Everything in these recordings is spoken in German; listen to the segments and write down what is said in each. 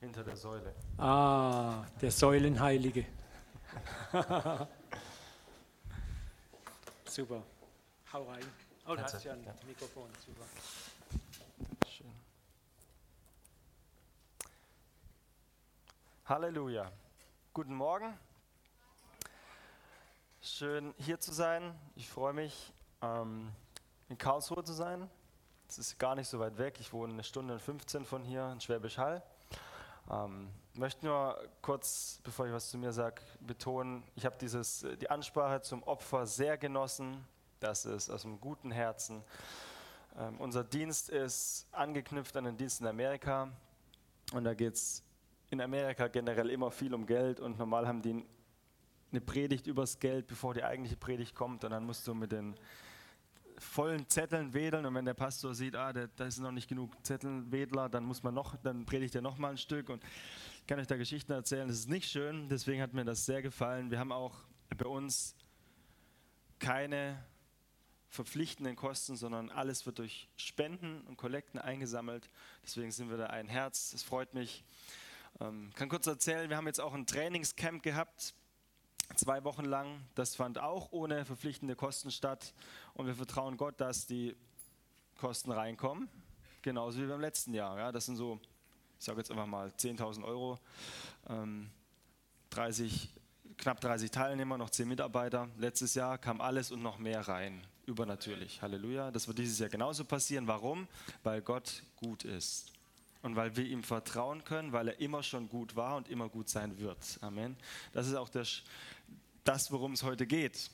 hinter der Säule. Ah, der Säulenheilige. Super. Hau rein. Oh, du Kannst hast ja ein. Mikrofon. Super. Schön. Halleluja. Guten Morgen. Schön hier zu sein. Ich freue mich, ähm, in Karlsruhe zu sein. Es ist gar nicht so weit weg. Ich wohne eine Stunde und 15 von hier in Schwäbisch Hall. Ähm, möchte nur kurz, bevor ich was zu mir sage, betonen, ich habe äh, die Ansprache zum Opfer sehr genossen. Das ist aus einem guten Herzen. Ähm, unser Dienst ist angeknüpft an den Dienst in Amerika. Und da geht es in Amerika generell immer viel um Geld. Und normal haben die eine Predigt übers Geld, bevor die eigentliche Predigt kommt. Und dann musst du mit den vollen Zetteln wedeln. Und wenn der Pastor sieht, ah, da da ist noch nicht genug Zettelwedler, dann muss man noch, dann predigt er noch mal ein Stück. Und ich kann euch da Geschichten erzählen. Das ist nicht schön. Deswegen hat mir das sehr gefallen. Wir haben auch bei uns keine verpflichtenden Kosten, sondern alles wird durch Spenden und Kollekten eingesammelt. Deswegen sind wir da ein Herz. Das freut mich. Ähm, kann kurz erzählen, wir haben jetzt auch ein Trainingscamp gehabt, zwei Wochen lang. Das fand auch ohne verpflichtende Kosten statt. Und wir vertrauen Gott, dass die Kosten reinkommen. Genauso wie beim letzten Jahr. Ja, das sind so, ich sage jetzt einfach mal 10.000 Euro. Ähm, 30, knapp 30 Teilnehmer, noch 10 Mitarbeiter. Letztes Jahr kam alles und noch mehr rein. Übernatürlich. Halleluja. Das wird dieses Jahr genauso passieren. Warum? Weil Gott gut ist. Und weil wir ihm vertrauen können, weil er immer schon gut war und immer gut sein wird. Amen. Das ist auch das, das worum es heute geht.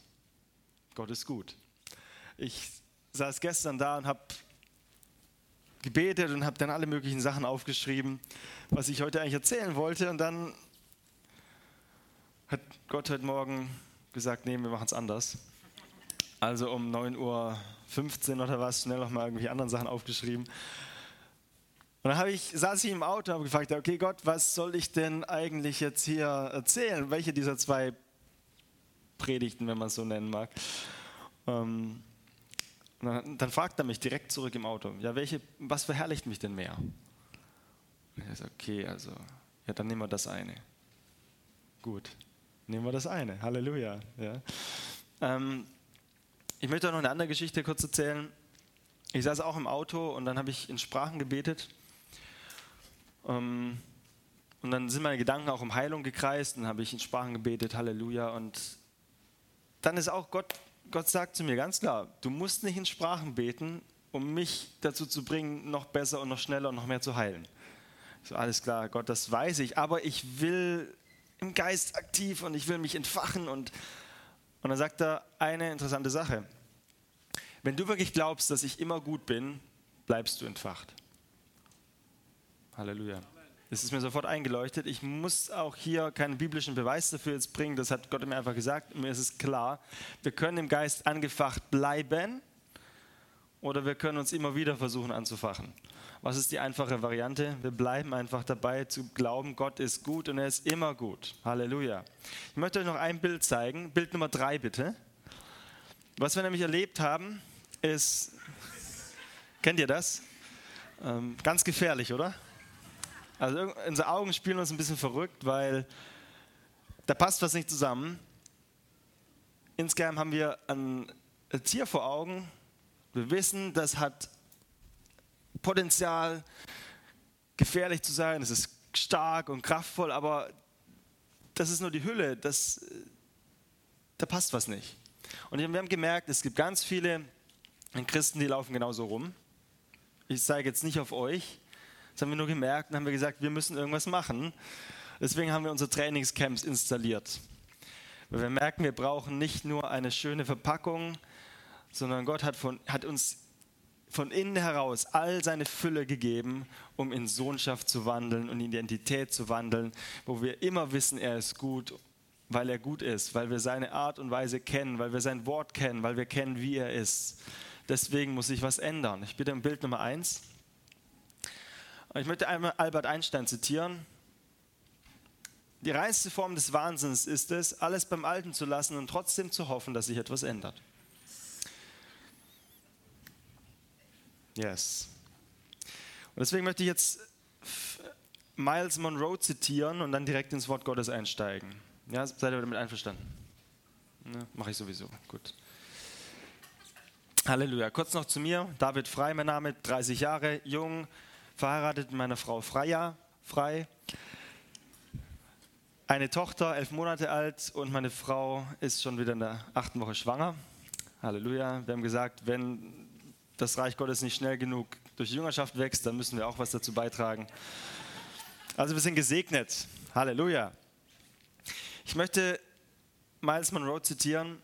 Gott ist gut. Ich saß gestern da und habe gebetet und habe dann alle möglichen Sachen aufgeschrieben, was ich heute eigentlich erzählen wollte. Und dann hat Gott heute Morgen gesagt, nee, wir machen es anders. Also um 9.15 Uhr oder was, schnell nochmal irgendwelche anderen Sachen aufgeschrieben. Und dann ich, saß ich im Auto und habe gefragt, okay Gott, was soll ich denn eigentlich jetzt hier erzählen? Welche dieser zwei Predigten, wenn man es so nennen mag? Ähm, und dann, dann fragt er mich direkt zurück im Auto, ja, welche, was verherrlicht mich denn mehr? Und ich so, okay, also, ja, dann nehmen wir das eine. Gut, nehmen wir das eine. Halleluja. Ja. Ähm, ich möchte auch noch eine andere Geschichte kurz erzählen. Ich saß auch im Auto und dann habe ich in Sprachen gebetet. Ähm, und dann sind meine Gedanken auch um Heilung gekreist. Dann habe ich in Sprachen gebetet, Halleluja. Und dann ist auch Gott, Gott sagt zu mir ganz klar, du musst nicht in Sprachen beten, um mich dazu zu bringen, noch besser und noch schneller und noch mehr zu heilen. So, alles klar, Gott, das weiß ich, aber ich will im Geist aktiv und ich will mich entfachen. Und, und dann sagt er eine interessante Sache. Wenn du wirklich glaubst, dass ich immer gut bin, bleibst du entfacht. Halleluja. Das ist mir sofort eingeleuchtet. Ich muss auch hier keinen biblischen Beweis dafür jetzt bringen. Das hat Gott mir einfach gesagt. Mir ist es klar. Wir können im Geist angefacht bleiben oder wir können uns immer wieder versuchen anzufachen. Was ist die einfache Variante? Wir bleiben einfach dabei zu glauben, Gott ist gut und er ist immer gut. Halleluja. Ich möchte euch noch ein Bild zeigen. Bild Nummer drei bitte. Was wir nämlich erlebt haben, ist, kennt ihr das? Ähm, ganz gefährlich, oder? Also unsere Augen spielen uns ein bisschen verrückt, weil da passt was nicht zusammen. Insgeheim haben wir ein Tier vor Augen. Wir wissen, das hat Potenzial, gefährlich zu sein. Es ist stark und kraftvoll, aber das ist nur die Hülle. Das, da passt was nicht. Und wir haben gemerkt, es gibt ganz viele Christen, die laufen genauso rum. Ich zeige jetzt nicht auf euch. Das haben wir nur gemerkt und haben wir gesagt, wir müssen irgendwas machen. Deswegen haben wir unsere Trainingscamps installiert. Weil wir merken, wir brauchen nicht nur eine schöne Verpackung, sondern Gott hat, von, hat uns von innen heraus all seine Fülle gegeben, um in Sohnschaft zu wandeln und Identität zu wandeln, wo wir immer wissen, er ist gut, weil er gut ist, weil wir seine Art und Weise kennen, weil wir sein Wort kennen, weil wir kennen, wie er ist. Deswegen muss sich was ändern. Ich bitte im Bild Nummer eins. Ich möchte einmal Albert Einstein zitieren. Die reinste Form des Wahnsinns ist es, alles beim Alten zu lassen und trotzdem zu hoffen, dass sich etwas ändert. Yes. Und deswegen möchte ich jetzt Miles Monroe zitieren und dann direkt ins Wort Gottes einsteigen. Ja, seid ihr damit einverstanden? Ne, Mache ich sowieso. Gut. Halleluja. Kurz noch zu mir. David Frei, mein Name, 30 Jahre, jung, verheiratet mit meiner Frau Freya, frei. Eine Tochter, elf Monate alt und meine Frau ist schon wieder in der achten Woche schwanger. Halleluja. Wir haben gesagt, wenn das Reich Gottes nicht schnell genug durch die Jüngerschaft wächst, dann müssen wir auch was dazu beitragen. Also wir sind gesegnet. Halleluja. Ich möchte Miles Monroe zitieren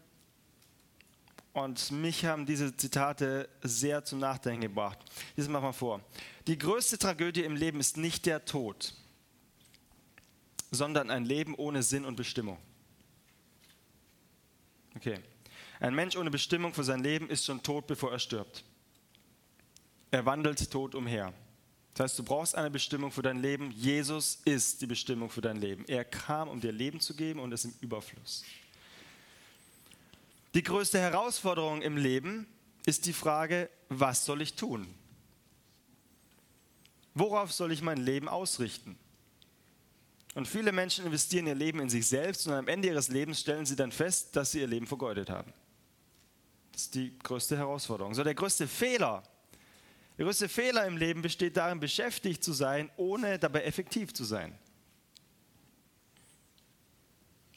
und mich haben diese Zitate sehr zum Nachdenken gebracht. Dieses machen wir vor. Die größte Tragödie im Leben ist nicht der Tod, sondern ein Leben ohne Sinn und Bestimmung. Okay. Ein Mensch ohne Bestimmung für sein Leben ist schon tot, bevor er stirbt. Er wandelt tot umher. Das heißt, du brauchst eine Bestimmung für dein Leben. Jesus ist die Bestimmung für dein Leben. Er kam, um dir Leben zu geben und es im Überfluss. Die größte Herausforderung im Leben ist die Frage, was soll ich tun? Worauf soll ich mein Leben ausrichten? Und viele Menschen investieren ihr Leben in sich selbst und am Ende ihres Lebens stellen sie dann fest, dass sie ihr Leben vergeudet haben. Das ist die größte Herausforderung. So der größte Fehler, der größte Fehler im Leben besteht darin, beschäftigt zu sein, ohne dabei effektiv zu sein.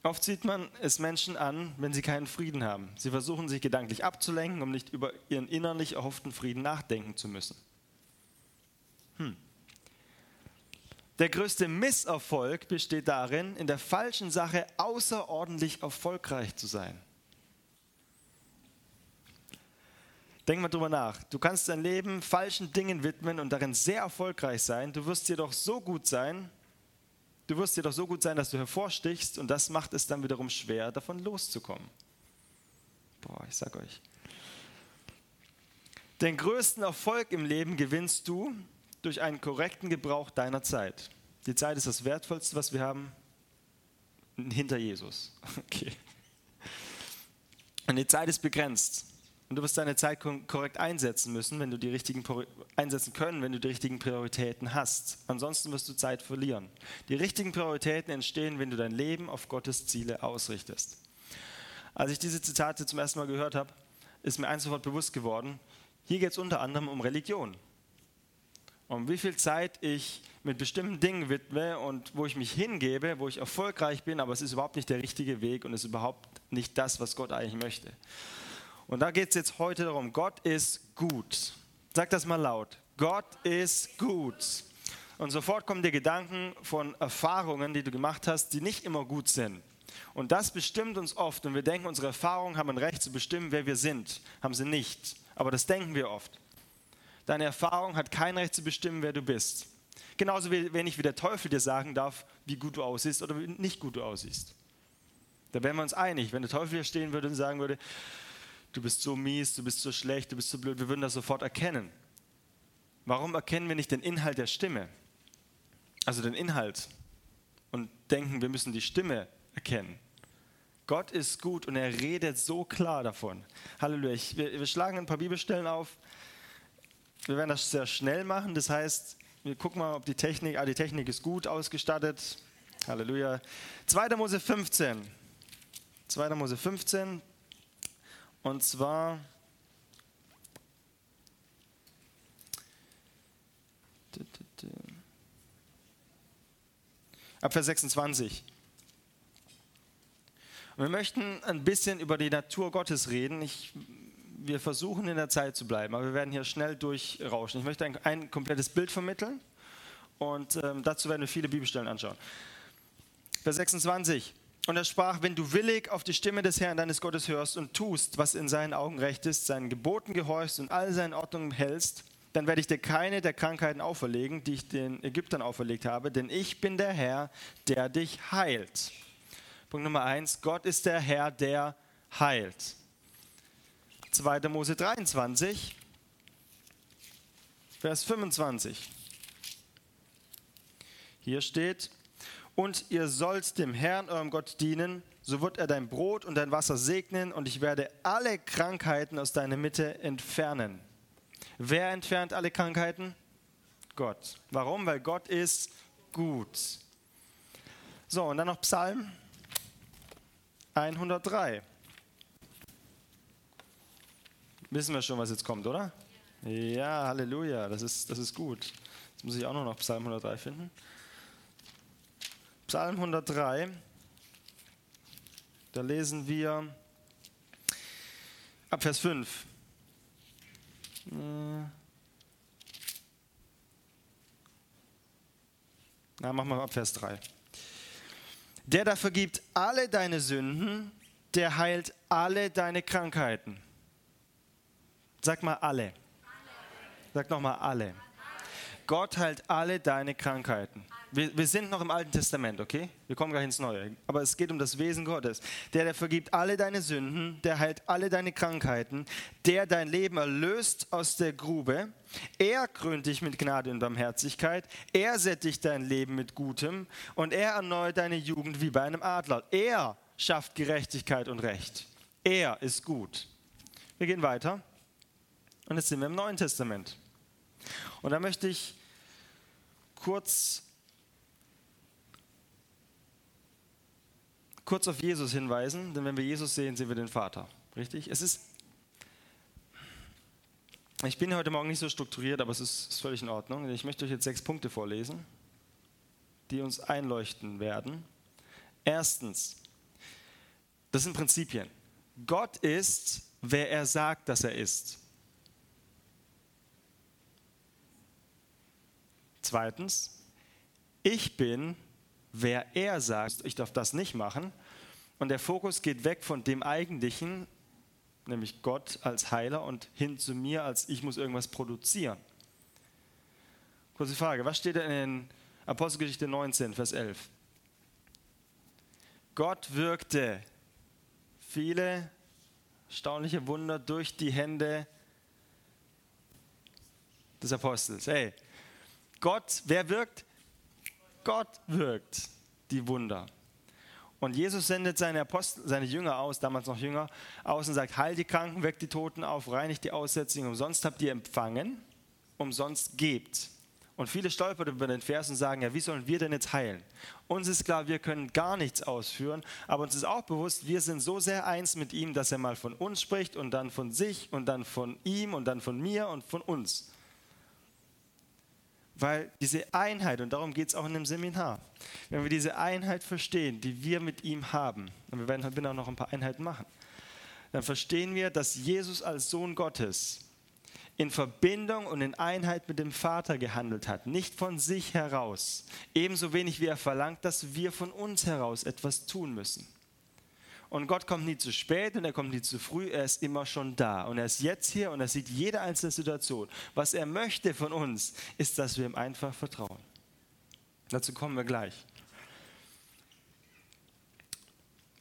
Oft sieht man es Menschen an, wenn sie keinen Frieden haben. Sie versuchen sich gedanklich abzulenken, um nicht über ihren innerlich erhofften Frieden nachdenken zu müssen. Hm. Der größte Misserfolg besteht darin, in der falschen Sache außerordentlich erfolgreich zu sein. Denk mal drüber nach. Du kannst dein Leben falschen Dingen widmen und darin sehr erfolgreich sein. Du wirst jedoch so gut sein, du wirst jedoch so gut sein, dass du hervorstichst und das macht es dann wiederum schwer, davon loszukommen. Boah, ich sag euch. Den größten Erfolg im Leben gewinnst du durch einen korrekten Gebrauch deiner Zeit. Die Zeit ist das Wertvollste, was wir haben, hinter Jesus. Okay. Und die Zeit ist begrenzt. Und du wirst deine Zeit korrekt einsetzen müssen, wenn du die richtigen einsetzen können, wenn du die richtigen Prioritäten hast. Ansonsten wirst du Zeit verlieren. Die richtigen Prioritäten entstehen, wenn du dein Leben auf Gottes Ziele ausrichtest. Als ich diese Zitate zum ersten Mal gehört habe, ist mir eins sofort bewusst geworden. Hier geht es unter anderem um Religion. Um wie viel Zeit ich mit bestimmten Dingen widme und wo ich mich hingebe, wo ich erfolgreich bin, aber es ist überhaupt nicht der richtige Weg und es ist überhaupt nicht das, was Gott eigentlich möchte. Und da geht es jetzt heute darum, Gott ist gut. Sag das mal laut. Gott ist gut. Und sofort kommen dir Gedanken von Erfahrungen, die du gemacht hast, die nicht immer gut sind. Und das bestimmt uns oft. Und wir denken, unsere Erfahrungen haben ein Recht zu bestimmen, wer wir sind. Haben sie nicht. Aber das denken wir oft. Deine Erfahrung hat kein Recht zu bestimmen, wer du bist. Genauso wenig wie der Teufel dir sagen darf, wie gut du aussiehst oder wie nicht gut du aussiehst. Da wären wir uns einig. Wenn der Teufel hier stehen würde und sagen würde, du bist so mies, du bist so schlecht, du bist so blöd, wir würden das sofort erkennen. Warum erkennen wir nicht den Inhalt der Stimme? Also den Inhalt. Und denken, wir müssen die Stimme erkennen. Gott ist gut und er redet so klar davon. Halleluja. Wir, wir schlagen ein paar Bibelstellen auf. Wir werden das sehr schnell machen. Das heißt, wir gucken mal, ob die Technik, ah, die Technik ist gut ausgestattet. Halleluja. 2. Mose 15. 2. Mose 15, und zwar ab Vers 26. Und wir möchten ein bisschen über die Natur Gottes reden. Ich, wir versuchen in der Zeit zu bleiben, aber wir werden hier schnell durchrauschen. Ich möchte ein, ein komplettes Bild vermitteln und ähm, dazu werden wir viele Bibelstellen anschauen. Vers 26. Und er sprach, wenn du willig auf die Stimme des Herrn deines Gottes hörst und tust, was in seinen Augen recht ist, seinen Geboten gehorchst und all seine Ordnungen hältst, dann werde ich dir keine der Krankheiten auferlegen, die ich den Ägyptern auferlegt habe, denn ich bin der Herr, der dich heilt. Punkt Nummer eins, Gott ist der Herr, der heilt. 2. Mose 23, Vers 25. Hier steht, und ihr sollt dem Herrn, eurem Gott, dienen, so wird er dein Brot und dein Wasser segnen und ich werde alle Krankheiten aus deiner Mitte entfernen. Wer entfernt alle Krankheiten? Gott. Warum? Weil Gott ist gut. So, und dann noch Psalm 103. Wissen wir schon, was jetzt kommt, oder? Ja, Halleluja, das ist, das ist gut. Jetzt muss ich auch noch Psalm 103 finden. Psalm 103, da lesen wir ab Vers 5. Na, machen wir ab Vers 3. Der da vergibt alle deine Sünden, der heilt alle deine Krankheiten. Sag mal alle. Sag nochmal alle. Gott heilt alle deine Krankheiten. Wir, wir, sind noch im Alten Testament, okay? Wir kommen gleich ins Neue. Aber es geht um das Wesen Gottes. Der, der vergibt alle deine Sünden, der heilt alle deine Krankheiten, der dein Leben erlöst aus der Grube. Er krönt dich mit Gnade und Barmherzigkeit. Er sättigt dein Leben mit Gutem und er erneuert deine Jugend wie bei einem Adler. Er schafft Gerechtigkeit und Recht. Er ist gut. Wir gehen weiter. Und jetzt sind wir im Neuen Testament. Und da möchte ich kurz kurz auf Jesus hinweisen, denn wenn wir Jesus sehen, sehen wir den Vater. Richtig? Es ist. Ich bin heute Morgen nicht so strukturiert, aber es ist, ist völlig in Ordnung. Ich möchte euch jetzt sechs Punkte vorlesen, die uns einleuchten werden. Erstens, das sind Prinzipien. Gott ist, wer er sagt, dass er ist. Zweitens, ich bin, wer er sagt, ich darf das nicht machen. Und der Fokus geht weg von dem Eigentlichen, nämlich Gott als Heiler, und hin zu mir, als ich muss irgendwas produzieren. Kurze Frage, was steht denn in Apostelgeschichte 19, Vers 11? Gott wirkte viele erstaunliche Wunder durch die Hände des Apostels. Hey, Gott, wer wirkt? Gott wirkt die Wunder. Und Jesus sendet seine Apostel, seine Jünger aus, damals noch Jünger, aus und sagt, heil die Kranken, weckt die Toten auf, reinigt die Aussätzigen, umsonst habt ihr empfangen, umsonst gebt. Und viele stolpern über den Vers und sagen, ja, wie sollen wir denn jetzt heilen? Uns ist klar, wir können gar nichts ausführen, aber uns ist auch bewusst, wir sind so sehr eins mit ihm, dass er mal von uns spricht und dann von sich und dann von ihm und dann von mir und von uns. Weil diese Einheit, und darum geht es auch in dem Seminar, wenn wir diese Einheit verstehen, die wir mit ihm haben, und wir werden heute auch noch ein paar Einheiten machen, dann verstehen wir, dass Jesus als Sohn Gottes in Verbindung und in Einheit mit dem Vater gehandelt hat, nicht von sich heraus, ebenso wenig wie er verlangt, dass wir von uns heraus etwas tun müssen. Und Gott kommt nie zu spät und er kommt nie zu früh, er ist immer schon da. Und er ist jetzt hier und er sieht jede einzelne Situation. Was er möchte von uns, ist, dass wir ihm einfach vertrauen. Dazu kommen wir gleich.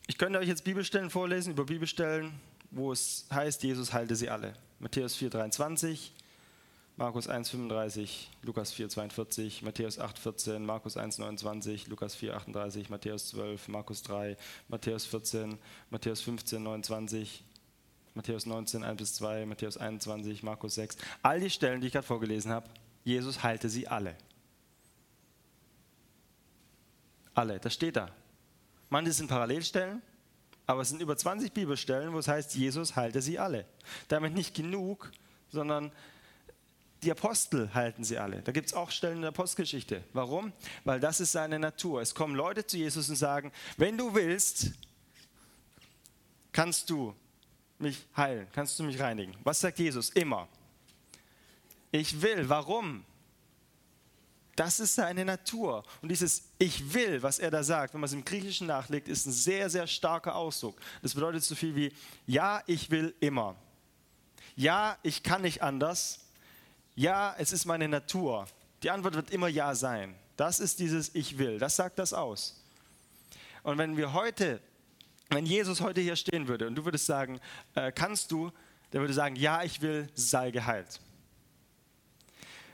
Ich könnte euch jetzt Bibelstellen vorlesen über Bibelstellen, wo es heißt, Jesus heilte sie alle. Matthäus 4,23, Markus 1,35, Lukas 4,42, Matthäus 8,14, Markus 1,29, Lukas 4,38, Matthäus 12, Markus 3, Matthäus 14, Matthäus 15, 29, Matthäus 19, 1 bis 2, Matthäus 21, Markus 6. All die Stellen, die ich gerade vorgelesen habe, Jesus heilte sie alle. Alle, das steht da. Manche sind Parallelstellen, aber es sind über 20 Bibelstellen, wo es heißt, Jesus heilte sie alle. Damit nicht genug, sondern die Apostel halten sie alle. Da gibt es auch Stellen in der Apostelgeschichte. Warum? Weil das ist seine Natur. Es kommen Leute zu Jesus und sagen, wenn du willst, kannst du mich heilen, kannst du mich reinigen. Was sagt Jesus? Immer. Ich will. Warum? Das ist seine Natur. Und dieses Ich will, was er da sagt, wenn man es im Griechischen nachlegt, ist ein sehr, sehr starker Ausdruck. Das bedeutet so viel wie, ja, ich will immer. Ja, ich kann nicht anders ja, es ist meine Natur. Die Antwort wird immer Ja sein. Das ist dieses Ich will. Das sagt das aus. Und wenn wir heute, wenn Jesus heute hier stehen würde und du würdest sagen, äh, kannst du, der würde sagen, ja, ich will, sei geheilt.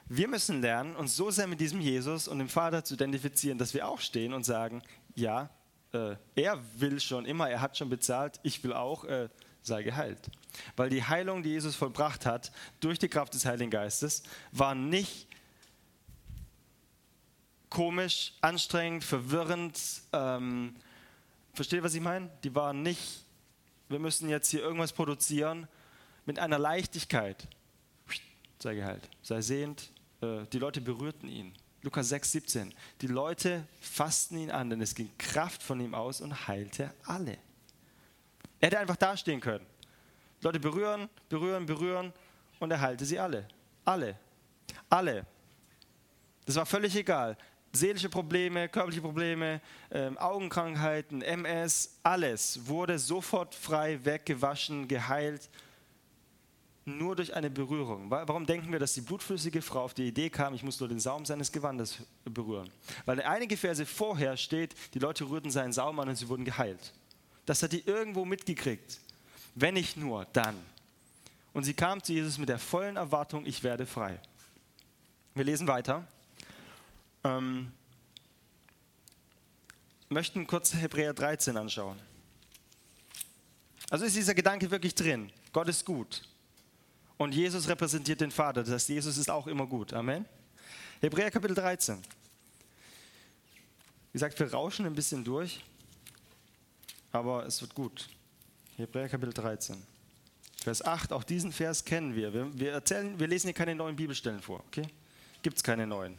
Wir müssen lernen, uns so sehr mit diesem Jesus und dem Vater zu identifizieren, dass wir auch stehen und sagen, ja, äh, er will schon immer, er hat schon bezahlt, ich will auch, äh, sei geheilt. Weil die Heilung, die Jesus vollbracht hat, durch die Kraft des Heiligen Geistes, war nicht komisch, anstrengend, verwirrend. Ähm, versteht, was ich meine? Die waren nicht, wir müssen jetzt hier irgendwas produzieren mit einer Leichtigkeit. Sei geheilt, sei sehend. Äh, die Leute berührten ihn. Lukas 6, 17. Die Leute fassten ihn an, denn es ging Kraft von ihm aus und heilte alle. Er hätte einfach dastehen können. Leute berühren, berühren, berühren und er heilte sie alle. Alle. Alle. Das war völlig egal. Seelische Probleme, körperliche Probleme, ähm, Augenkrankheiten, MS, alles wurde sofort frei, weggewaschen, geheilt nur durch eine Berührung. Warum denken wir, dass die blutflüssige Frau auf die Idee kam, ich muss nur den Saum seines Gewandes berühren? Weil einige Verse vorher steht, die Leute rührten seinen Saum an und sie wurden geheilt. Das hat die irgendwo mitgekriegt. Wenn nicht nur, dann. Und sie kam zu Jesus mit der vollen Erwartung, ich werde frei. Wir lesen weiter. Ähm, möchten kurz Hebräer 13 anschauen. Also ist dieser Gedanke wirklich drin. Gott ist gut. Und Jesus repräsentiert den Vater. Das heißt, Jesus ist auch immer gut. Amen. Hebräer Kapitel 13. Wie gesagt, wir rauschen ein bisschen durch, aber es wird gut. Hebräer Kapitel 13. Vers 8, auch diesen Vers kennen wir. Wir, wir erzählen, wir lesen hier keine neuen Bibelstellen vor. Okay? Gibt es keine neuen.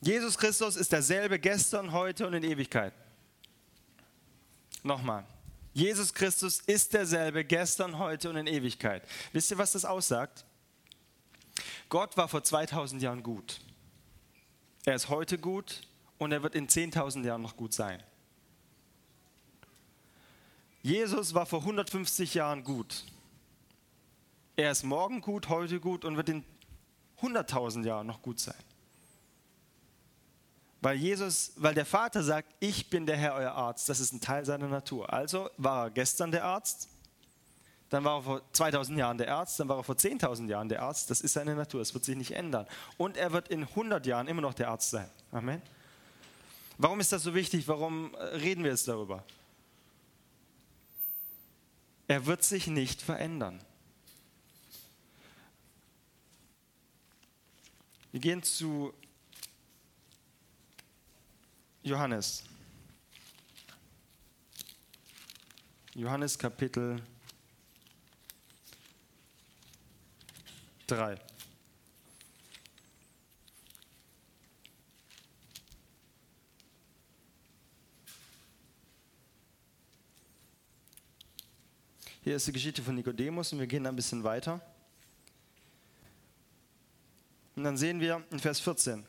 Jesus Christus ist derselbe gestern, heute und in Ewigkeit. Nochmal. Jesus Christus ist derselbe gestern, heute und in Ewigkeit. Wisst ihr, was das aussagt? Gott war vor 2000 Jahren gut. Er ist heute gut und er wird in 10.000 Jahren noch gut sein. Jesus war vor 150 Jahren gut. Er ist morgen gut, heute gut und wird in 100.000 Jahren noch gut sein. Weil Jesus, weil der Vater sagt, ich bin der Herr, euer Arzt. Das ist ein Teil seiner Natur. Also war er gestern der Arzt, dann war er vor 2000 Jahren der Arzt, dann war er vor 10.000 Jahren der Arzt. Das ist seine Natur, es wird sich nicht ändern. Und er wird in 100 Jahren immer noch der Arzt sein. Amen. Warum ist das so wichtig? Warum äh, reden wir jetzt darüber? Er wird sich nicht verändern. Wir gehen zu Johannes. Johannes Kapitel 3. Hier ist die Geschichte von Nikodemus und wir gehen ein bisschen weiter. Und dann sehen wir in Vers 14.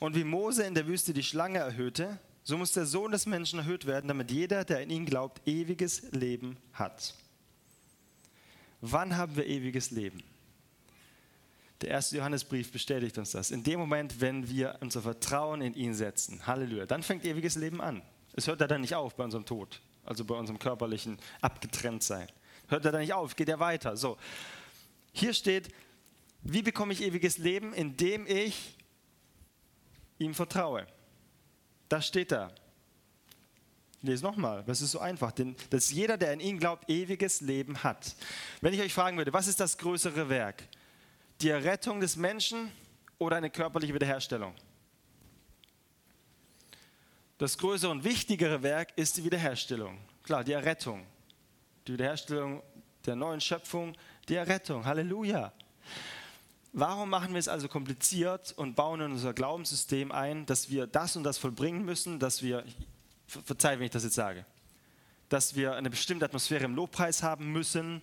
Und wie Mose in der Wüste die Schlange erhöhte, so muss der Sohn des Menschen erhöht werden, damit jeder, der in ihn glaubt, ewiges Leben hat. Wann haben wir ewiges Leben? Der erste Johannesbrief bestätigt uns das. In dem Moment, wenn wir unser Vertrauen in ihn setzen. Halleluja. Dann fängt ewiges Leben an. Es hört ja dann nicht auf bei unserem Tod, also bei unserem körperlichen Abgetrenntsein. Hört er dann nicht auf, geht er weiter. So. Hier steht, wie bekomme ich ewiges Leben? Indem ich ihm vertraue. Das steht da. Ich lese nochmal, das ist so einfach, denn dass jeder, der an ihn glaubt, ewiges Leben hat. Wenn ich euch fragen würde, was ist das größere Werk? Die Errettung des Menschen oder eine körperliche Wiederherstellung? Das größere und wichtigere Werk ist die Wiederherstellung. Klar, die Errettung. Die Wiederherstellung der neuen Schöpfung, die Errettung. Halleluja. Warum machen wir es also kompliziert und bauen in unser Glaubenssystem ein, dass wir das und das vollbringen müssen, dass wir, verzeih, wenn ich das jetzt sage, dass wir eine bestimmte Atmosphäre im Lobpreis haben müssen,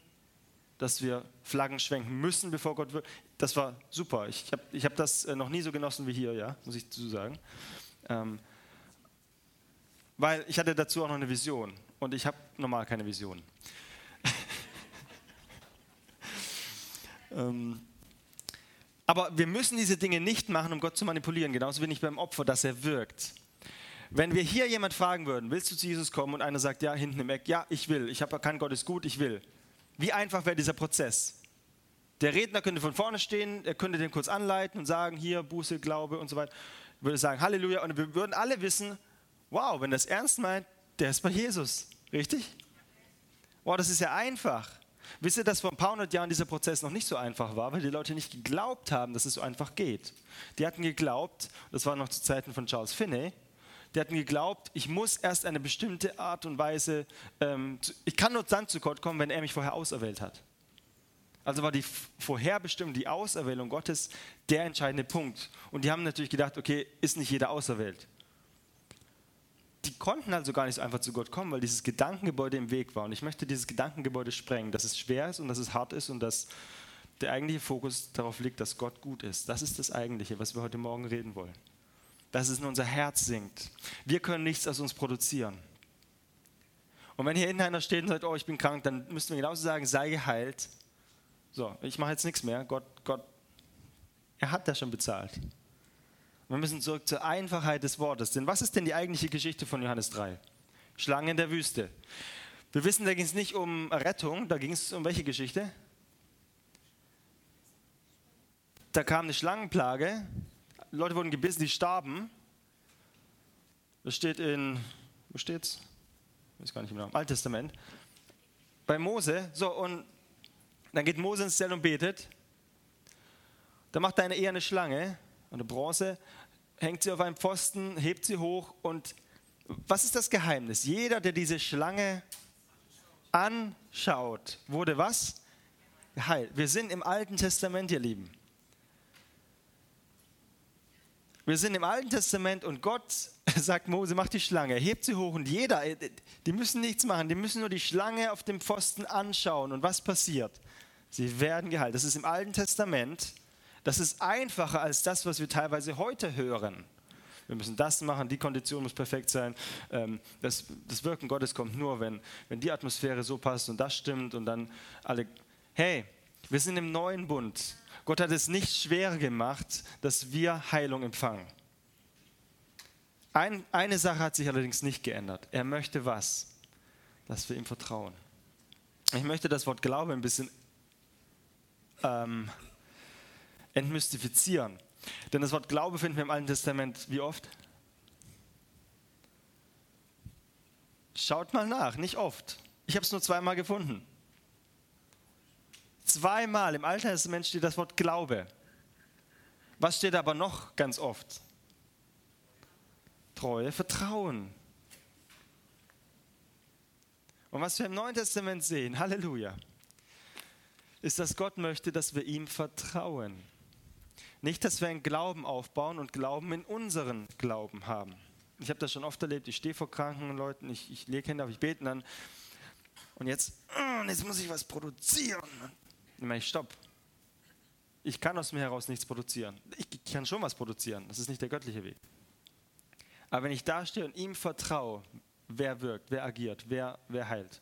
dass wir Flaggen schwenken müssen, bevor Gott wird. Das war super. Ich habe ich hab das äh, noch nie so genossen wie hier, ja, muss ich dazu sagen. Ähm, weil ich hatte dazu auch noch eine Vision und ich habe normal keine Vision. ähm, aber wir müssen diese Dinge nicht machen, um Gott zu manipulieren, genauso wenig beim Opfer, dass er wirkt. Wenn wir hier jemand fragen würden, willst du zu Jesus kommen? Und einer sagt, ja, hinten im Eck, ja, ich will, ich habe kann Gott ist gut, ich will. Wie einfach wäre dieser Prozess? Der Redner könnte von vorne stehen, er könnte den kurz anleiten und sagen, hier, Buße, Glaube und so weiter. Würde sagen, Halleluja. Und wir würden alle wissen, wow, wenn das ernst meint, der ist bei Jesus. Richtig? Wow, das ist ja einfach. Wisst ihr, dass vor ein paar hundert Jahren dieser Prozess noch nicht so einfach war, weil die Leute nicht geglaubt haben, dass es so einfach geht. Die hatten geglaubt, das war noch zu Zeiten von Charles Finney, die hatten geglaubt, ich muss erst eine bestimmte Art und Weise, ähm, ich kann nur dann zu Gott kommen, wenn er mich vorher auserwählt hat. Also war die Vorherbestimmung, die Auserwählung Gottes der entscheidende Punkt. Und die haben natürlich gedacht, okay, ist nicht jeder auserwählt. Die konnten also gar nicht so einfach zu Gott kommen, weil dieses Gedankengebäude im Weg war. Und ich möchte dieses Gedankengebäude sprengen, dass es schwer ist und dass es hart ist und dass der eigentliche Fokus darauf liegt, dass Gott gut ist. Das ist das Eigentliche, was wir heute Morgen reden wollen. Dass es in unser Herz sinkt. Wir können nichts aus uns produzieren. Und wenn hier innen einer steht und sagt, oh, ich bin krank, dann müssten wir genauso sagen, sei geheilt. So, ich mache jetzt nichts mehr. Gott, Gott, er hat das schon bezahlt. Wir müssen zurück zur Einfachheit des Wortes. Denn was ist denn die eigentliche Geschichte von Johannes 3? Schlangen in der Wüste. Wir wissen, da ging es nicht um Rettung, da ging es um welche Geschichte? Da kam eine Schlangenplage, Leute wurden gebissen, die starben. Das steht in, wo steht's? Ich weiß gar nicht im Alten Testament. Bei Mose, so, und dann geht Mose ins Zelt und betet. Da macht er eine eher eine Schlange, eine Bronze, hängt sie auf einen Pfosten, hebt sie hoch und was ist das Geheimnis? Jeder, der diese Schlange anschaut, wurde was? Geheilt. Wir sind im Alten Testament, ihr Lieben. Wir sind im Alten Testament und Gott sagt Mose, mach die Schlange, hebt sie hoch und jeder, die müssen nichts machen, die müssen nur die Schlange auf dem Pfosten anschauen und was passiert? Sie werden geheilt. Das ist im Alten Testament. Das ist einfacher als das, was wir teilweise heute hören. Wir müssen das machen, die Kondition muss perfekt sein. Ähm, das, das Wirken Gottes kommt nur, wenn, wenn die Atmosphäre so passt und das stimmt und dann alle. Hey, wir sind im neuen Bund. Gott hat es nicht schwer gemacht, dass wir Heilung empfangen. Ein, eine Sache hat sich allerdings nicht geändert. Er möchte was? Dass wir ihm vertrauen. Ich möchte das Wort Glaube ein bisschen ähm, entmystifizieren. Denn das Wort Glaube finden wir im Alten Testament wie oft? Schaut mal nach, nicht oft. Ich habe es nur zweimal gefunden. Zweimal im Alten Testament steht das Wort Glaube. Was steht aber noch ganz oft? Treue, Vertrauen. Und was wir im Neuen Testament sehen, Halleluja, ist, dass Gott möchte, dass wir ihm vertrauen. Nicht, dass wir einen Glauben aufbauen und Glauben in unseren Glauben haben. Ich habe das schon oft erlebt. Ich stehe vor kranken Leuten, ich, ich lege Hände auf, ich bete dann. Und jetzt, mm, jetzt muss ich was produzieren. Ich meine, stopp. Ich kann aus mir heraus nichts produzieren. Ich kann schon was produzieren. Das ist nicht der göttliche Weg. Aber wenn ich da stehe und ihm vertraue, wer wirkt, wer agiert, wer, wer heilt,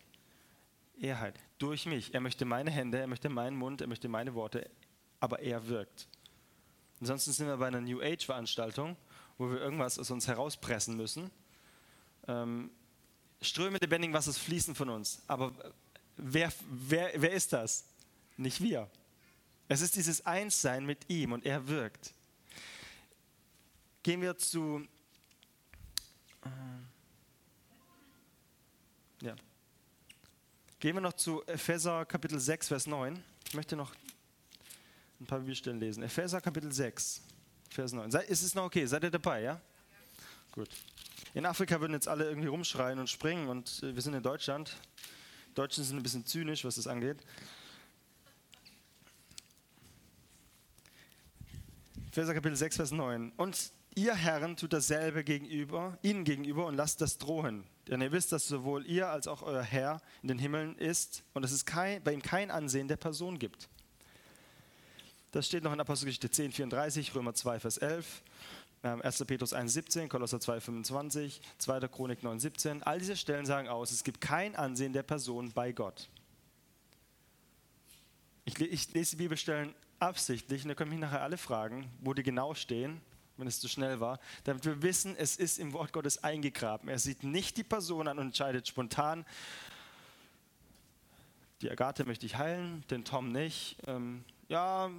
er heilt. Durch mich. Er möchte meine Hände, er möchte meinen Mund, er möchte meine Worte, aber er wirkt. Ansonsten sind wir bei einer New Age-Veranstaltung, wo wir irgendwas aus uns herauspressen müssen. Ähm, Ströme lebendigen Wassers fließen von uns. Aber wer, wer, wer ist das? Nicht wir. Es ist dieses Einssein mit ihm und er wirkt. Gehen wir zu. Äh, ja. Gehen wir noch zu Epheser Kapitel 6, Vers 9. Ich möchte noch ein paar Bibelstellen lesen. Epheser Kapitel 6, Vers 9. ist es noch okay? Seid ihr dabei, ja? Gut. In Afrika würden jetzt alle irgendwie rumschreien und springen und äh, wir sind in Deutschland. Deutschen sind ein bisschen zynisch, was das angeht. Epheser Kapitel 6, Vers 9. Und ihr Herren tut dasselbe gegenüber, ihnen gegenüber und lasst das drohen. Denn ihr wisst, dass sowohl ihr als auch euer Herr in den Himmeln ist und dass es kein, bei ihm kein Ansehen der Person gibt. Das steht noch in Apostelgeschichte 10, 34, Römer 2, Vers 11, 1. Ähm, Petrus 1, 17, Kolosser 2, 25, 2. Chronik 9, 17. All diese Stellen sagen aus, es gibt kein Ansehen der Person bei Gott. Ich, ich lese die Bibelstellen absichtlich und da können mich nachher alle fragen, wo die genau stehen wenn es zu schnell war, damit wir wissen, es ist im Wort Gottes eingegraben. Er sieht nicht die Person an und entscheidet spontan, die Agathe möchte ich heilen, den Tom nicht. Ähm, ja,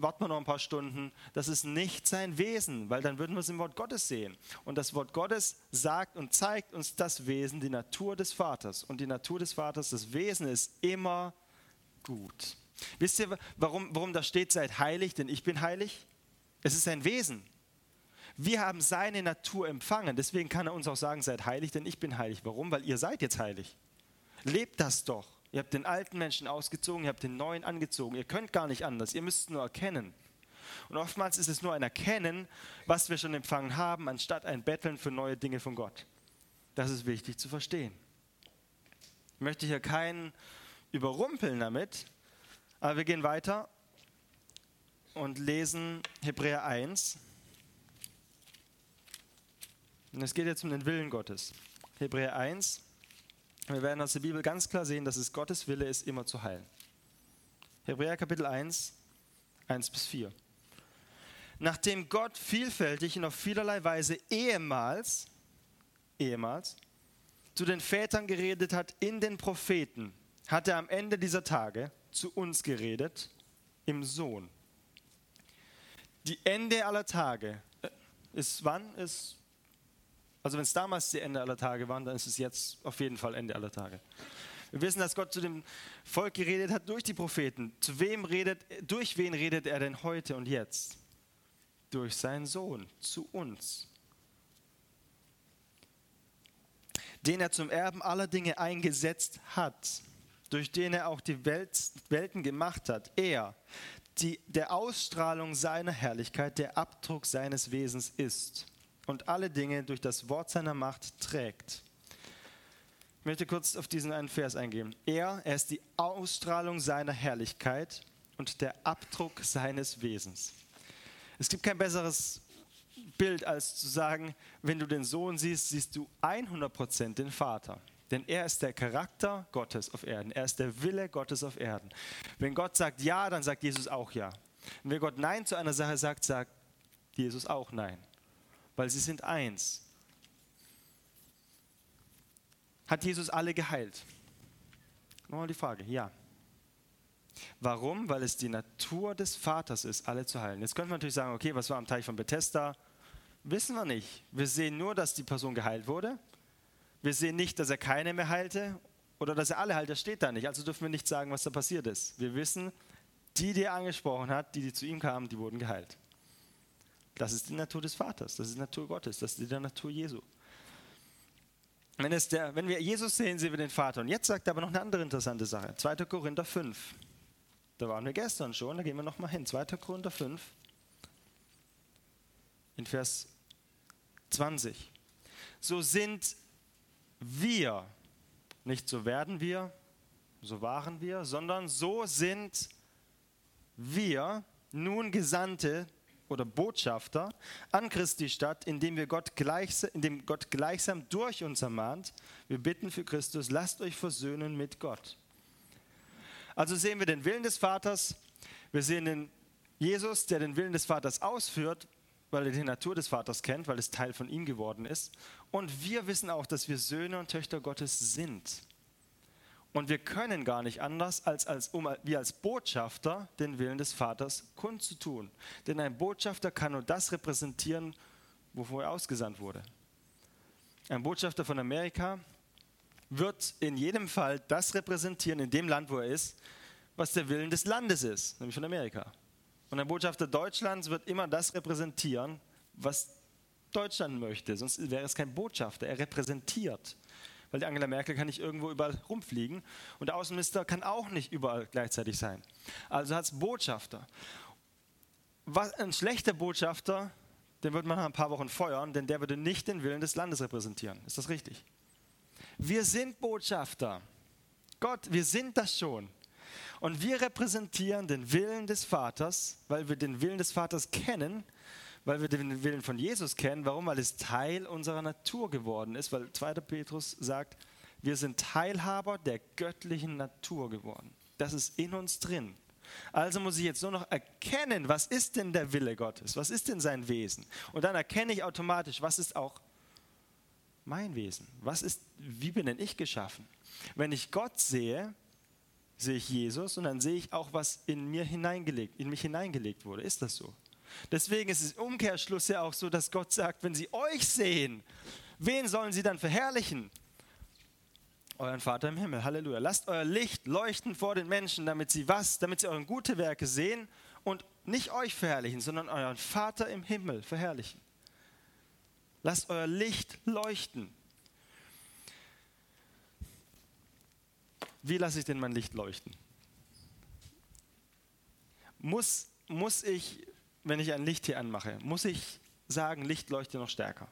warten wir noch ein paar Stunden. Das ist nicht sein Wesen, weil dann würden wir es im Wort Gottes sehen. Und das Wort Gottes sagt und zeigt uns das Wesen, die Natur des Vaters. Und die Natur des Vaters, das Wesen ist immer gut. Wisst ihr, warum, warum da steht, seid heilig, denn ich bin heilig? Es ist sein Wesen. Wir haben seine Natur empfangen. Deswegen kann er uns auch sagen, seid heilig, denn ich bin heilig. Warum? Weil ihr seid jetzt heilig. Lebt das doch. Ihr habt den alten Menschen ausgezogen, ihr habt den neuen angezogen. Ihr könnt gar nicht anders. Ihr müsst nur erkennen. Und oftmals ist es nur ein Erkennen, was wir schon empfangen haben, anstatt ein Betteln für neue Dinge von Gott. Das ist wichtig zu verstehen. Ich möchte hier keinen überrumpeln damit, aber wir gehen weiter und lesen Hebräer 1. Und es geht jetzt um den Willen Gottes. Hebräer 1. Wir werden aus der Bibel ganz klar sehen, dass es Gottes Wille ist, immer zu heilen. Hebräer Kapitel 1, 1 bis 4. Nachdem Gott vielfältig und auf vielerlei Weise ehemals, ehemals, zu den Vätern geredet hat in den Propheten, hat er am Ende dieser Tage zu uns geredet im Sohn. Die Ende aller Tage äh, ist wann? Ist also wenn es damals die Ende aller Tage waren, dann ist es jetzt auf jeden Fall Ende aller Tage. Wir wissen, dass Gott zu dem Volk geredet hat durch die Propheten. Zu wem redet, durch wen redet er denn heute und jetzt? Durch seinen Sohn, zu uns. Den er zum Erben aller Dinge eingesetzt hat, durch den er auch die Welt, Welten gemacht hat. Er, die der Ausstrahlung seiner Herrlichkeit, der Abdruck seines Wesens ist und alle Dinge durch das Wort seiner Macht trägt. Ich möchte kurz auf diesen einen Vers eingehen. Er, er ist die Ausstrahlung seiner Herrlichkeit und der Abdruck seines Wesens. Es gibt kein besseres Bild, als zu sagen, wenn du den Sohn siehst, siehst du 100% den Vater. Denn er ist der Charakter Gottes auf Erden. Er ist der Wille Gottes auf Erden. Wenn Gott sagt Ja, dann sagt Jesus auch Ja. Und wenn Gott Nein zu einer Sache sagt, sagt Jesus auch Nein weil sie sind eins. Hat Jesus alle geheilt? Nochmal die Frage, ja. Warum? Weil es die Natur des Vaters ist, alle zu heilen. Jetzt könnte man natürlich sagen, okay, was war am Teich von Bethesda? Wissen wir nicht. Wir sehen nur, dass die Person geheilt wurde. Wir sehen nicht, dass er keine mehr heilte oder dass er alle heilt. Das steht da nicht. Also dürfen wir nicht sagen, was da passiert ist. Wir wissen, die, die er angesprochen hat, die, die zu ihm kamen, die wurden geheilt. Das ist die Natur des Vaters, das ist die Natur Gottes, das ist die Natur Jesu. Wenn, es der, wenn wir Jesus sehen, sehen wir den Vater. Und jetzt sagt er aber noch eine andere interessante Sache. 2. Korinther 5. Da waren wir gestern schon, da gehen wir nochmal hin. 2. Korinther 5, in Vers 20. So sind wir, nicht so werden wir, so waren wir, sondern so sind wir nun Gesandte oder Botschafter an Christi Stadt, indem wir Gott, gleichsam, indem Gott gleichsam durch uns ermahnt. Wir bitten für Christus, lasst euch versöhnen mit Gott. Also sehen wir den Willen des Vaters, wir sehen den Jesus, der den Willen des Vaters ausführt, weil er die Natur des Vaters kennt, weil es Teil von ihm geworden ist. Und wir wissen auch, dass wir Söhne und Töchter Gottes sind. Und wir können gar nicht anders, als, als um wir als Botschafter den Willen des Vaters kundzutun. Denn ein Botschafter kann nur das repräsentieren, wovor er ausgesandt wurde. Ein Botschafter von Amerika wird in jedem Fall das repräsentieren in dem Land, wo er ist, was der Willen des Landes ist, nämlich von Amerika. Und ein Botschafter Deutschlands wird immer das repräsentieren, was Deutschland möchte, sonst wäre es kein Botschafter. Er repräsentiert weil Angela Merkel kann nicht irgendwo überall rumfliegen und der Außenminister kann auch nicht überall gleichzeitig sein. Also hat es Botschafter. Was, ein schlechter Botschafter, den wird man nach ein paar Wochen feuern, denn der würde nicht den Willen des Landes repräsentieren. Ist das richtig? Wir sind Botschafter. Gott, wir sind das schon. Und wir repräsentieren den Willen des Vaters, weil wir den Willen des Vaters kennen weil wir den Willen von Jesus kennen. Warum? Weil es Teil unserer Natur geworden ist, weil 2. Petrus sagt, wir sind Teilhaber der göttlichen Natur geworden. Das ist in uns drin. Also muss ich jetzt nur noch erkennen, was ist denn der Wille Gottes? Was ist denn sein Wesen? Und dann erkenne ich automatisch, was ist auch mein Wesen? Was ist, wie bin denn ich geschaffen? Wenn ich Gott sehe, sehe ich Jesus und dann sehe ich auch, was in mir hineingelegt, in mich hineingelegt wurde. Ist das so? Deswegen ist es im Umkehrschluss ja auch so, dass Gott sagt, wenn sie euch sehen, wen sollen sie dann verherrlichen? euren Vater im Himmel. Halleluja. Lasst euer Licht leuchten vor den Menschen, damit sie was? Damit sie eure gute Werke sehen und nicht euch verherrlichen, sondern euren Vater im Himmel verherrlichen. Lasst euer Licht leuchten. Wie lasse ich denn mein Licht leuchten? Muss, muss ich, wenn ich ein Licht hier anmache, muss ich sagen, Licht leuchte noch stärker?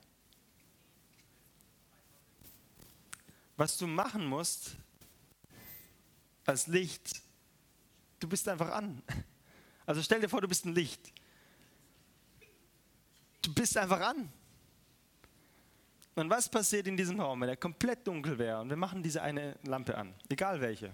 Was du machen musst als Licht, du bist einfach an. Also stell dir vor, du bist ein Licht. Du bist einfach an. Und was passiert in diesem Raum, wenn er komplett dunkel wäre und wir machen diese eine Lampe an, egal welche?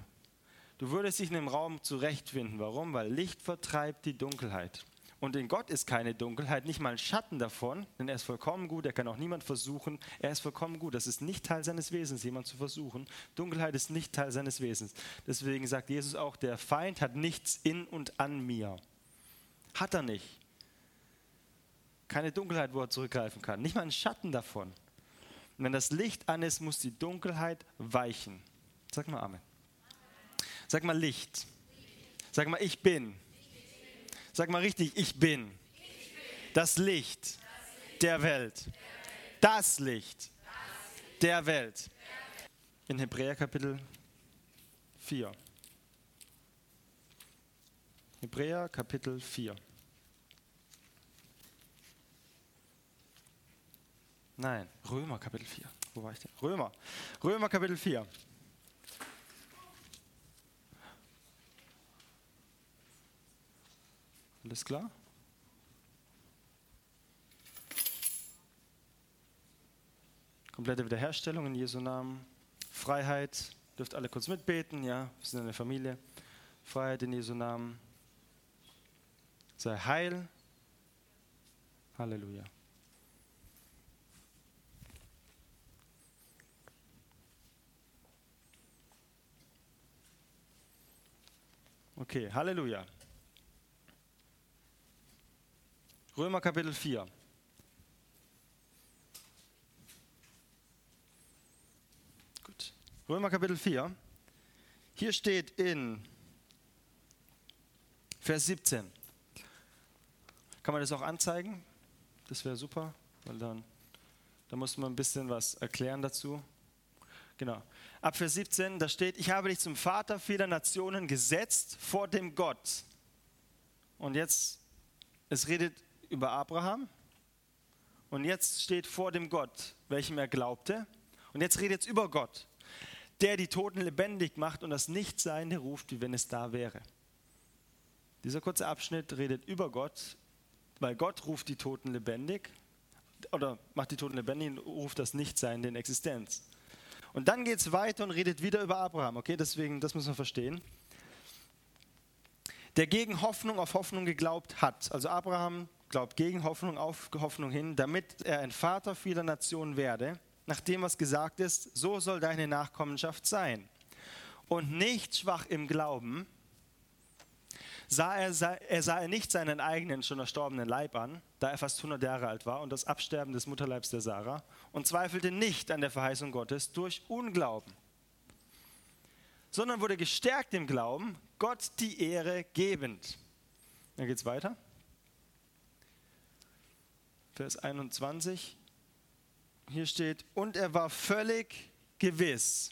Du würdest dich in dem Raum zurechtfinden. Warum? Weil Licht vertreibt die Dunkelheit. Und in Gott ist keine Dunkelheit, nicht mal ein Schatten davon, denn er ist vollkommen gut, er kann auch niemand versuchen, er ist vollkommen gut. Das ist nicht Teil seines Wesens, jemand zu versuchen. Dunkelheit ist nicht Teil seines Wesens. Deswegen sagt Jesus auch, der Feind hat nichts in und an mir. Hat er nicht. Keine Dunkelheit, wo er zurückgreifen kann, nicht mal ein Schatten davon. Und wenn das Licht an ist, muss die Dunkelheit weichen. Sag mal Amen. Sag mal Licht. Sag mal, ich bin. Sag mal richtig, ich bin. Das Licht der Welt. Das Licht der Welt. In Hebräer Kapitel 4. Hebräer Kapitel 4. Nein, Römer Kapitel 4. Wo war ich denn? Römer. Römer Kapitel 4. Alles klar? Komplette Wiederherstellung in Jesu Namen. Freiheit. Dürft alle kurz mitbeten, ja, wir sind eine Familie. Freiheit in Jesu Namen. Sei heil. Halleluja. Okay, Halleluja. Römer Kapitel 4. Gut. Römer Kapitel 4. Hier steht in Vers 17. Kann man das auch anzeigen? Das wäre super, weil dann, da muss man ein bisschen was erklären dazu. Genau. Ab Vers 17, da steht, ich habe dich zum Vater vieler Nationen gesetzt vor dem Gott. Und jetzt, es redet über Abraham und jetzt steht vor dem Gott, welchem er glaubte. Und jetzt redet es über Gott, der die Toten lebendig macht und das Nichtseinde ruft, wie wenn es da wäre. Dieser kurze Abschnitt redet über Gott, weil Gott ruft die Toten lebendig oder macht die Toten lebendig und ruft das Nichtseinde in Existenz. Und dann geht es weiter und redet wieder über Abraham. Okay, deswegen, das muss man verstehen. Der gegen Hoffnung auf Hoffnung geglaubt hat. Also Abraham glaubt gegen Hoffnung auf Hoffnung hin, damit er ein Vater vieler Nationen werde, nach dem, was gesagt ist, so soll deine Nachkommenschaft sein. Und nicht schwach im Glauben, sah er, er sah er nicht seinen eigenen schon erstorbenen Leib an, da er fast 100 Jahre alt war und das Absterben des Mutterleibs der Sarah, und zweifelte nicht an der Verheißung Gottes durch Unglauben, sondern wurde gestärkt im Glauben, Gott die Ehre gebend. Dann geht es weiter. Vers 21. Hier steht, und er war völlig gewiss,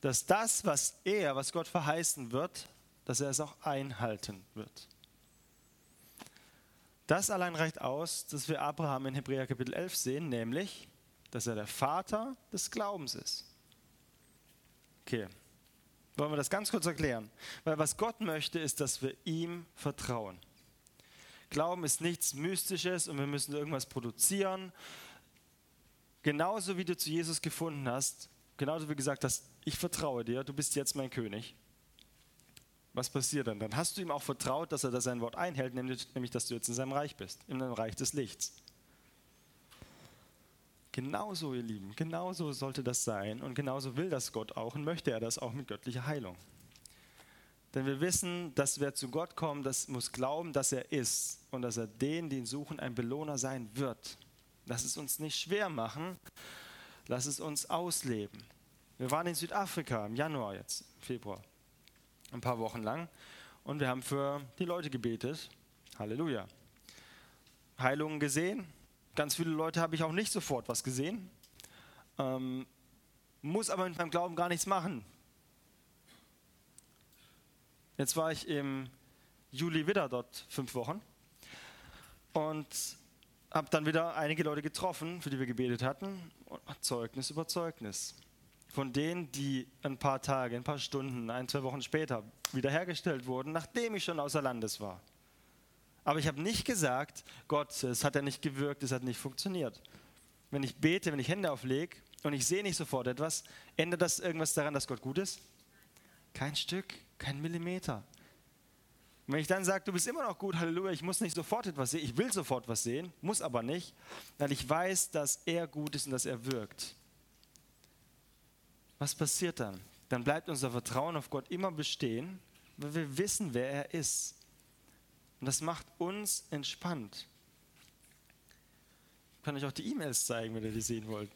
dass das, was er, was Gott verheißen wird, dass er es auch einhalten wird. Das allein reicht aus, dass wir Abraham in Hebräer Kapitel 11 sehen, nämlich, dass er der Vater des Glaubens ist. Okay, wollen wir das ganz kurz erklären? Weil was Gott möchte, ist, dass wir ihm vertrauen. Glauben ist nichts Mystisches und wir müssen irgendwas produzieren. Genauso wie du zu Jesus gefunden hast, genauso wie gesagt hast, ich vertraue dir, du bist jetzt mein König. Was passiert dann? Dann hast du ihm auch vertraut, dass er da sein Wort einhält, nämlich, dass du jetzt in seinem Reich bist, in dem Reich des Lichts. Genauso, ihr Lieben, genauso sollte das sein und genauso will das Gott auch und möchte er das auch mit göttlicher Heilung. Denn wir wissen, dass wer zu Gott kommt, das muss glauben, dass er ist und dass er denen, die ihn suchen, ein Belohner sein wird. Lass es uns nicht schwer machen. Lass es uns ausleben. Wir waren in Südafrika im Januar jetzt, Februar, ein paar Wochen lang. Und wir haben für die Leute gebetet. Halleluja. Heilungen gesehen. Ganz viele Leute habe ich auch nicht sofort was gesehen. Ähm, muss aber mit meinem Glauben gar nichts machen. Jetzt war ich im Juli wieder dort fünf Wochen und habe dann wieder einige Leute getroffen, für die wir gebetet hatten. Zeugnis über Zeugnis. Von denen, die ein paar Tage, ein paar Stunden, ein, zwei Wochen später wiederhergestellt wurden, nachdem ich schon außer Landes war. Aber ich habe nicht gesagt, Gott, es hat ja nicht gewirkt, es hat nicht funktioniert. Wenn ich bete, wenn ich Hände auflege und ich sehe nicht sofort etwas, ändert das irgendwas daran, dass Gott gut ist? Kein Stück, kein Millimeter. Und wenn ich dann sage, du bist immer noch gut, Halleluja, ich muss nicht sofort etwas sehen, ich will sofort was sehen, muss aber nicht, weil ich weiß, dass er gut ist und dass er wirkt. Was passiert dann? Dann bleibt unser Vertrauen auf Gott immer bestehen, weil wir wissen, wer er ist. Und das macht uns entspannt. Ich kann euch auch die E-Mails zeigen, wenn ihr die sehen wollt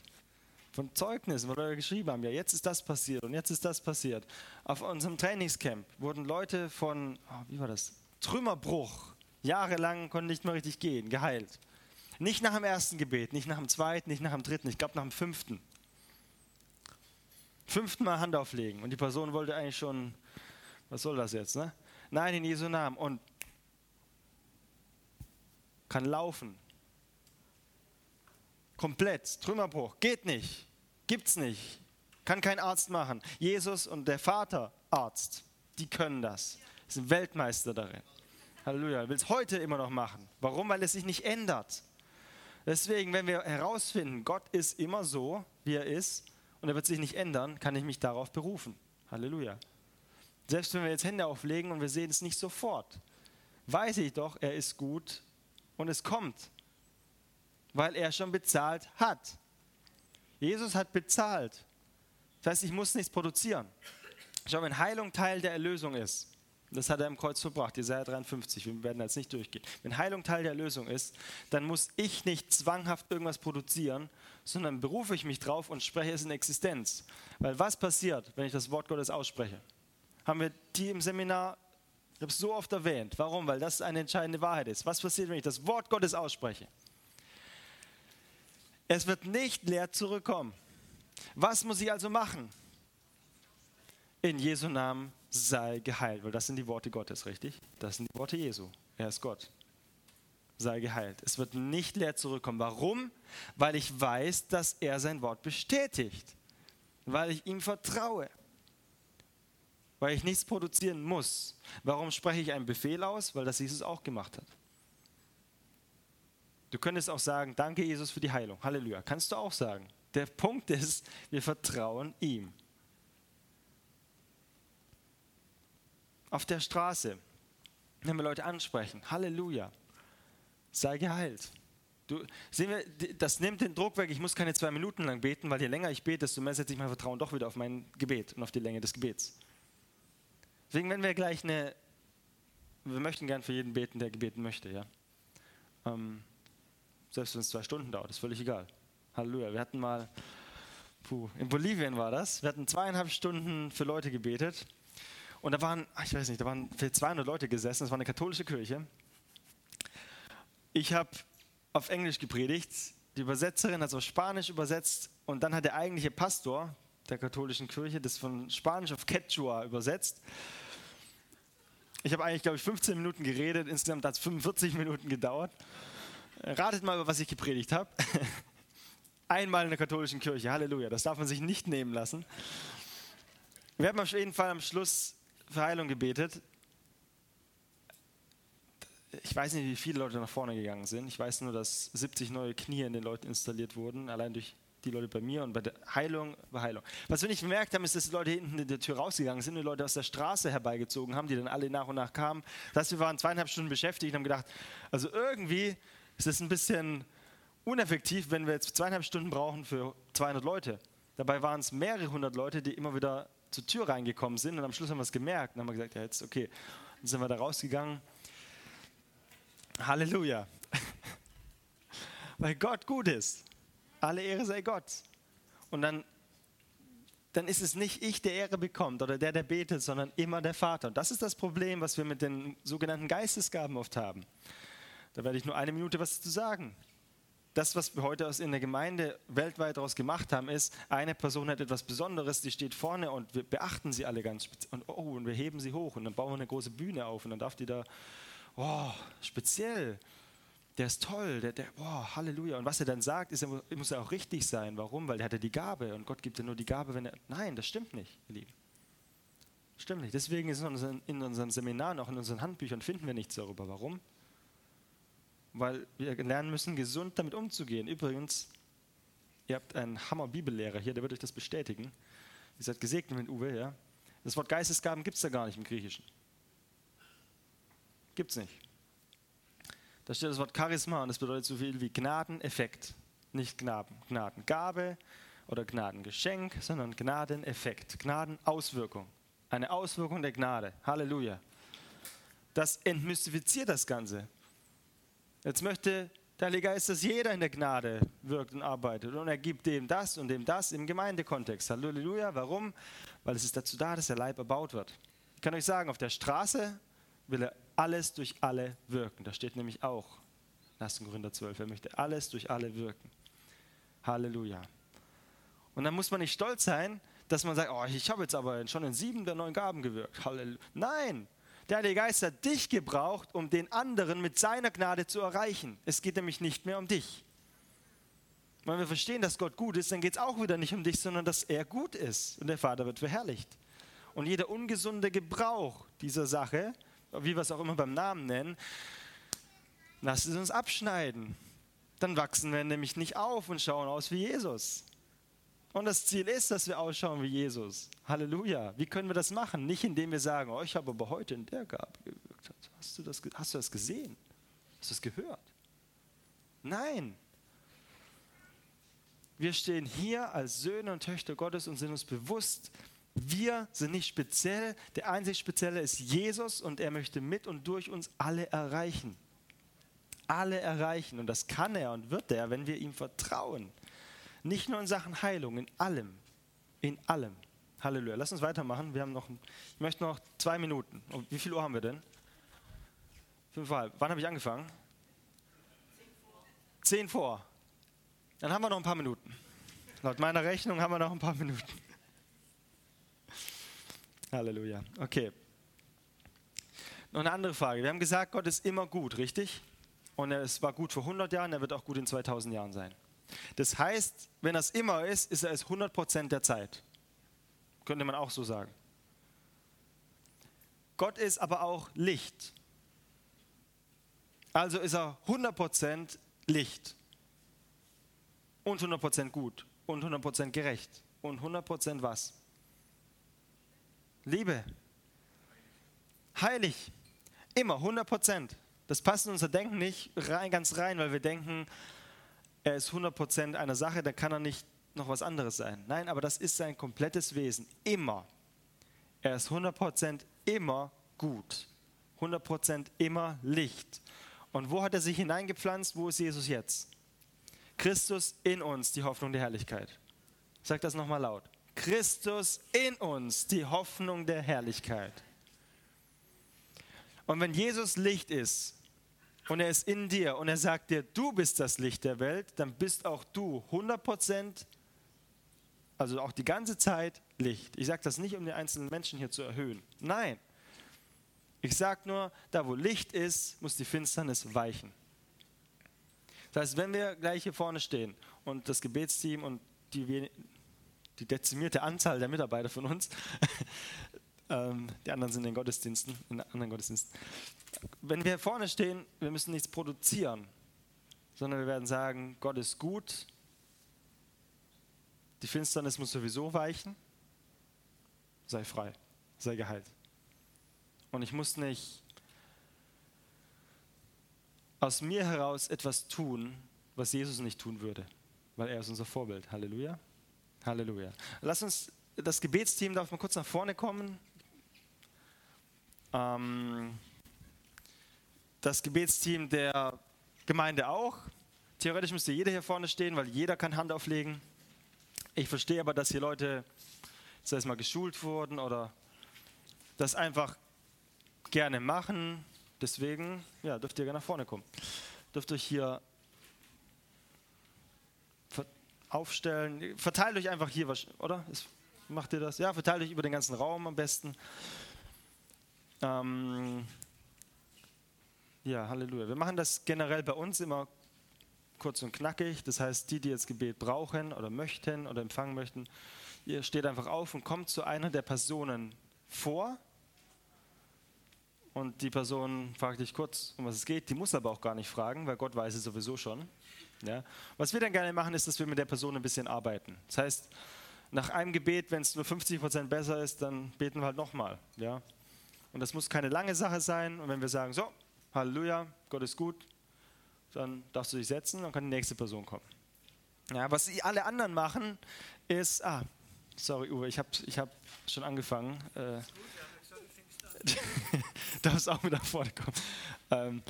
von Zeugnissen, wo Leute geschrieben haben, ja, jetzt ist das passiert und jetzt ist das passiert. Auf unserem Trainingscamp wurden Leute von, oh, wie war das, Trümmerbruch, jahrelang konnten nicht mehr richtig gehen, geheilt. Nicht nach dem ersten Gebet, nicht nach dem zweiten, nicht nach dem dritten, ich glaube nach dem fünften. Fünften Mal Hand auflegen und die Person wollte eigentlich schon, was soll das jetzt, ne? Nein, in Jesu Namen und kann laufen, Komplett, Trümmerbruch, geht nicht, gibt's nicht, kann kein Arzt machen. Jesus und der Vater, Arzt, die können das, sind Weltmeister darin. Halleluja, will es heute immer noch machen. Warum? Weil es sich nicht ändert. Deswegen, wenn wir herausfinden, Gott ist immer so, wie er ist, und er wird sich nicht ändern, kann ich mich darauf berufen. Halleluja. Selbst wenn wir jetzt Hände auflegen und wir sehen es nicht sofort, weiß ich doch, er ist gut und es kommt weil er schon bezahlt hat. Jesus hat bezahlt. Das heißt, ich muss nichts produzieren. Schau, wenn Heilung Teil der Erlösung ist, das hat er im Kreuz verbracht, Jesaja 53, wir werden jetzt nicht durchgehen. Wenn Heilung Teil der Erlösung ist, dann muss ich nicht zwanghaft irgendwas produzieren, sondern berufe ich mich drauf und spreche es in Existenz. Weil was passiert, wenn ich das Wort Gottes ausspreche? Haben wir die im Seminar, ich so oft erwähnt. Warum? Weil das eine entscheidende Wahrheit ist. Was passiert, wenn ich das Wort Gottes ausspreche? Es wird nicht leer zurückkommen. Was muss ich also machen? In Jesu Namen sei geheilt, weil das sind die Worte Gottes, richtig? Das sind die Worte Jesu. Er ist Gott. Sei geheilt. Es wird nicht leer zurückkommen. Warum? Weil ich weiß, dass er sein Wort bestätigt. Weil ich ihm vertraue. Weil ich nichts produzieren muss. Warum spreche ich einen Befehl aus? Weil das Jesus auch gemacht hat. Du könntest auch sagen, danke Jesus für die Heilung. Halleluja. Kannst du auch sagen. Der Punkt ist, wir vertrauen ihm. Auf der Straße, wenn wir Leute ansprechen, Halleluja, sei geheilt. Du, sehen wir, das nimmt den Druck weg. Ich muss keine zwei Minuten lang beten, weil je länger ich bete, desto mehr setze ich mein Vertrauen doch wieder auf mein Gebet und auf die Länge des Gebets. Deswegen, wenn wir gleich eine, wir möchten gern für jeden beten, der gebeten möchte, ja. Ähm, selbst wenn es zwei Stunden dauert, ist völlig egal. Halleluja. Wir hatten mal, puh, in Bolivien war das, wir hatten zweieinhalb Stunden für Leute gebetet. Und da waren, ich weiß nicht, da waren vielleicht 200 Leute gesessen, es war eine katholische Kirche. Ich habe auf Englisch gepredigt, die Übersetzerin hat es auf Spanisch übersetzt und dann hat der eigentliche Pastor der katholischen Kirche das von Spanisch auf Quechua übersetzt. Ich habe eigentlich, glaube ich, 15 Minuten geredet, insgesamt hat es 45 Minuten gedauert. Ratet mal, was ich gepredigt habe. Einmal in der katholischen Kirche. Halleluja. Das darf man sich nicht nehmen lassen. Wir haben auf jeden Fall am Schluss für Heilung gebetet. Ich weiß nicht, wie viele Leute nach vorne gegangen sind. Ich weiß nur, dass 70 neue Knie in den Leuten installiert wurden, allein durch die Leute bei mir und bei der Heilung war Heilung. Was wir nicht bemerkt haben, ist, dass die Leute hinten in der Tür rausgegangen sind und die Leute aus der Straße herbeigezogen haben, die dann alle nach und nach kamen. Das heißt, wir waren zweieinhalb Stunden beschäftigt und haben gedacht, also irgendwie es ist ein bisschen uneffektiv, wenn wir jetzt zweieinhalb Stunden brauchen für 200 Leute. Dabei waren es mehrere hundert Leute, die immer wieder zur Tür reingekommen sind und am Schluss haben wir es gemerkt und haben gesagt, ja jetzt okay. Dann sind wir da rausgegangen. Halleluja. Weil Gott gut ist. Alle Ehre sei Gott. Und dann, dann ist es nicht ich, der Ehre bekommt oder der, der betet, sondern immer der Vater. Und das ist das Problem, was wir mit den sogenannten Geistesgaben oft haben. Da werde ich nur eine Minute was zu sagen. Das, was wir heute in der Gemeinde weltweit daraus gemacht haben, ist, eine Person hat etwas Besonderes, die steht vorne und wir beachten sie alle ganz speziell. Und, oh, und wir heben sie hoch und dann bauen wir eine große Bühne auf und dann darf die da, oh, speziell der ist toll, der, der, boah, Halleluja. Und was er dann sagt, ist, er muss ja auch richtig sein. Warum? Weil er hatte die Gabe und Gott gibt ja nur die Gabe, wenn er. Nein, das stimmt nicht, ihr Lieben. Stimmt nicht. Deswegen ist in unseren, in unseren Seminaren, auch in unseren Handbüchern, finden wir nichts darüber. Warum? Weil wir lernen müssen, gesund damit umzugehen. Übrigens, ihr habt einen Hammer-Bibellehrer hier, der wird euch das bestätigen. Ihr seid gesegnet mit Uwe, ja. Das Wort Geistesgaben gibt es da gar nicht im Griechischen. Gibt es nicht. Da steht das Wort Charisma und das bedeutet so viel wie Gnadeneffekt. Nicht Gnaden, Gnadengabe oder Gnadengeschenk, sondern Gnadeneffekt, Gnadenauswirkung. Eine Auswirkung der Gnade. Halleluja. Das entmystifiziert das Ganze. Jetzt möchte der Heilige Geist, dass jeder in der Gnade wirkt und arbeitet. Und er gibt dem das und dem das im Gemeindekontext. Halleluja. Warum? Weil es ist dazu da, dass der Leib erbaut wird. Ich kann euch sagen, auf der Straße will er alles durch alle wirken. Da steht nämlich auch, 1. Korinther 12, er möchte alles durch alle wirken. Halleluja. Und dann muss man nicht stolz sein, dass man sagt, oh, ich habe jetzt aber schon in sieben der neun Gaben gewirkt. Halleluja. Nein, der Heilige Geist hat dich gebraucht, um den anderen mit seiner Gnade zu erreichen. Es geht nämlich nicht mehr um dich. Wenn wir verstehen, dass Gott gut ist, dann geht es auch wieder nicht um dich, sondern dass er gut ist und der Vater wird verherrlicht. Und jeder ungesunde Gebrauch dieser Sache wie wir es auch immer beim Namen nennen, lasst es uns abschneiden. Dann wachsen wir nämlich nicht auf und schauen aus wie Jesus. Und das Ziel ist, dass wir ausschauen wie Jesus. Halleluja. Wie können wir das machen? Nicht indem wir sagen, oh, ich habe aber heute in der Gabe gewirkt. Hast du das, hast du das gesehen? Hast du das gehört? Nein. Wir stehen hier als Söhne und Töchter Gottes und sind uns bewusst, wir sind nicht speziell, der einzig Spezielle ist Jesus und er möchte mit und durch uns alle erreichen. Alle erreichen und das kann er und wird er, wenn wir ihm vertrauen. Nicht nur in Sachen Heilung, in allem. In allem. Halleluja. Lass uns weitermachen. Wir haben noch, ich möchte noch zwei Minuten. Und wie viel Uhr haben wir denn? Fünfeinhalb. Wann habe ich angefangen? Zehn vor. Dann haben wir noch ein paar Minuten. Laut meiner Rechnung haben wir noch ein paar Minuten. Halleluja. Okay. Noch eine andere Frage. Wir haben gesagt, Gott ist immer gut, richtig? Und es war gut vor 100 Jahren, er wird auch gut in 2000 Jahren sein. Das heißt, wenn es immer ist, ist er es 100% der Zeit. Könnte man auch so sagen. Gott ist aber auch Licht. Also ist er 100% Licht. Und 100% gut. Und 100% gerecht. Und 100% was? Liebe. Heilig. Immer, 100 Prozent. Das passt in unser Denken nicht rein, ganz rein, weil wir denken, er ist 100 Prozent einer Sache, dann kann er nicht noch was anderes sein. Nein, aber das ist sein komplettes Wesen. Immer. Er ist 100 Prozent immer gut. 100 Prozent immer Licht. Und wo hat er sich hineingepflanzt? Wo ist Jesus jetzt? Christus in uns, die Hoffnung der Herrlichkeit. Sag das nochmal laut. Christus in uns, die Hoffnung der Herrlichkeit. Und wenn Jesus Licht ist und er ist in dir und er sagt dir, du bist das Licht der Welt, dann bist auch du 100 Prozent, also auch die ganze Zeit Licht. Ich sage das nicht, um den einzelnen Menschen hier zu erhöhen. Nein. Ich sage nur, da wo Licht ist, muss die Finsternis weichen. Das heißt, wenn wir gleich hier vorne stehen und das Gebetsteam und die die dezimierte Anzahl der Mitarbeiter von uns. ähm, die anderen sind in Gottesdiensten, in anderen Gottesdiensten. Wenn wir vorne stehen, wir müssen nichts produzieren, sondern wir werden sagen, Gott ist gut, die Finsternis muss sowieso weichen, sei frei, sei geheilt. Und ich muss nicht aus mir heraus etwas tun, was Jesus nicht tun würde, weil er ist unser Vorbild. Halleluja. Halleluja. Lass uns, das Gebetsteam darf mal kurz nach vorne kommen. Ähm, das Gebetsteam der Gemeinde auch. Theoretisch müsste jeder hier vorne stehen, weil jeder kann Hand auflegen. Ich verstehe aber, dass hier Leute, es mal geschult wurden oder das einfach gerne machen. Deswegen, ja, dürft ihr gerne nach vorne kommen. Dürft euch hier aufstellen. Verteilt euch einfach hier, oder? Macht ihr das? Ja, verteilt euch über den ganzen Raum am besten. Ähm, ja, Halleluja. Wir machen das generell bei uns immer kurz und knackig. Das heißt, die, die jetzt Gebet brauchen oder möchten oder empfangen möchten, ihr steht einfach auf und kommt zu einer der Personen vor. Und die Person fragt dich kurz, um was es geht. Die muss aber auch gar nicht fragen, weil Gott weiß es sowieso schon. Ja? Was wir dann gerne machen, ist, dass wir mit der Person ein bisschen arbeiten. Das heißt, nach einem Gebet, wenn es nur 50 Prozent besser ist, dann beten wir halt nochmal. Ja? Und das muss keine lange Sache sein. Und wenn wir sagen, so, Halleluja, Gott ist gut, dann darfst du dich setzen, dann kann die nächste Person kommen. Ja, was alle anderen machen, ist, ah, sorry Uwe, ich habe ich hab schon angefangen. Äh, darfst auch wieder vorne kommen. Ähm,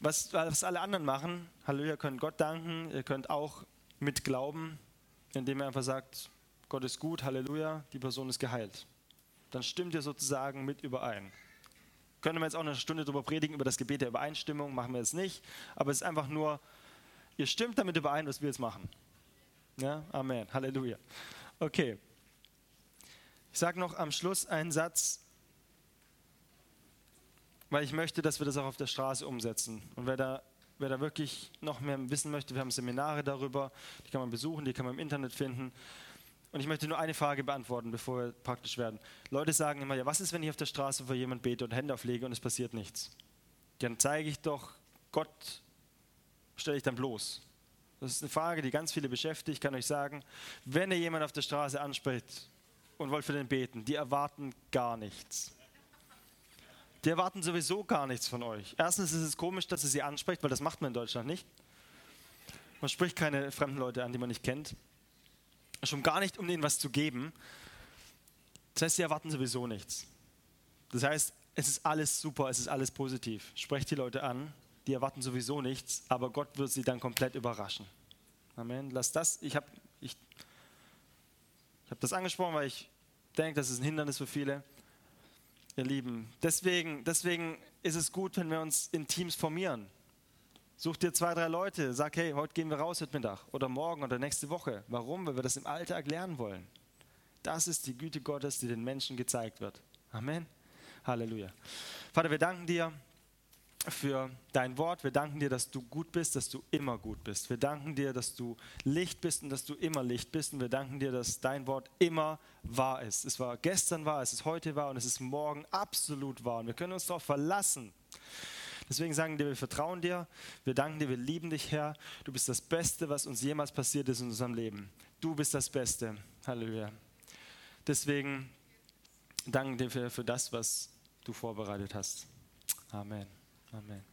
was, was alle anderen machen, Halleluja, könnt Gott danken, ihr könnt auch mit glauben, indem ihr einfach sagt, Gott ist gut, Halleluja, die Person ist geheilt. Dann stimmt ihr sozusagen mit überein. Können wir jetzt auch eine Stunde darüber predigen, über das Gebet der Übereinstimmung, machen wir jetzt nicht. Aber es ist einfach nur, ihr stimmt damit überein, was wir jetzt machen. Ja, Amen, Halleluja. Okay. Ich sage noch am Schluss einen Satz, weil ich möchte, dass wir das auch auf der Straße umsetzen. Und wer da, wer da wirklich noch mehr wissen möchte, wir haben Seminare darüber, die kann man besuchen, die kann man im Internet finden. Und ich möchte nur eine Frage beantworten, bevor wir praktisch werden. Leute sagen immer, ja, was ist, wenn ich auf der Straße für jemanden bete und Hände auflege und es passiert nichts? Dann zeige ich doch, Gott stelle ich dann bloß. Das ist eine Frage, die ganz viele beschäftigt. Ich kann euch sagen, wenn ihr jemanden auf der Straße anspricht und wollt für den beten, die erwarten gar nichts. Die erwarten sowieso gar nichts von euch. Erstens ist es komisch, dass ihr sie anspricht, weil das macht man in Deutschland nicht. Man spricht keine fremden Leute an, die man nicht kennt. Schon gar nicht, um ihnen was zu geben. Das heißt, sie erwarten sowieso nichts. Das heißt, es ist alles super, es ist alles positiv. Sprecht die Leute an, die erwarten sowieso nichts, aber Gott wird sie dann komplett überraschen. Amen. Lass das, ich habe ich, ich hab das angesprochen, weil ich denke, das ist ein Hindernis für viele. Ihr Lieben, deswegen, deswegen ist es gut, wenn wir uns in Teams formieren. Such dir zwei, drei Leute, sag, hey, heute gehen wir raus heute Mittag oder morgen oder nächste Woche. Warum? Weil wir das im Alltag lernen wollen. Das ist die Güte Gottes, die den Menschen gezeigt wird. Amen. Halleluja. Vater, wir danken dir für dein Wort. Wir danken dir, dass du gut bist, dass du immer gut bist. Wir danken dir, dass du Licht bist und dass du immer Licht bist. Und wir danken dir, dass dein Wort immer wahr ist. Es war gestern wahr, es ist heute wahr und es ist morgen absolut wahr. Und wir können uns darauf verlassen. Deswegen sagen wir, wir vertrauen dir, wir danken dir, wir lieben dich, Herr. Du bist das Beste, was uns jemals passiert ist in unserem Leben. Du bist das Beste. Halleluja. Deswegen danken dir für, für das, was du vorbereitet hast. Amen. Amen.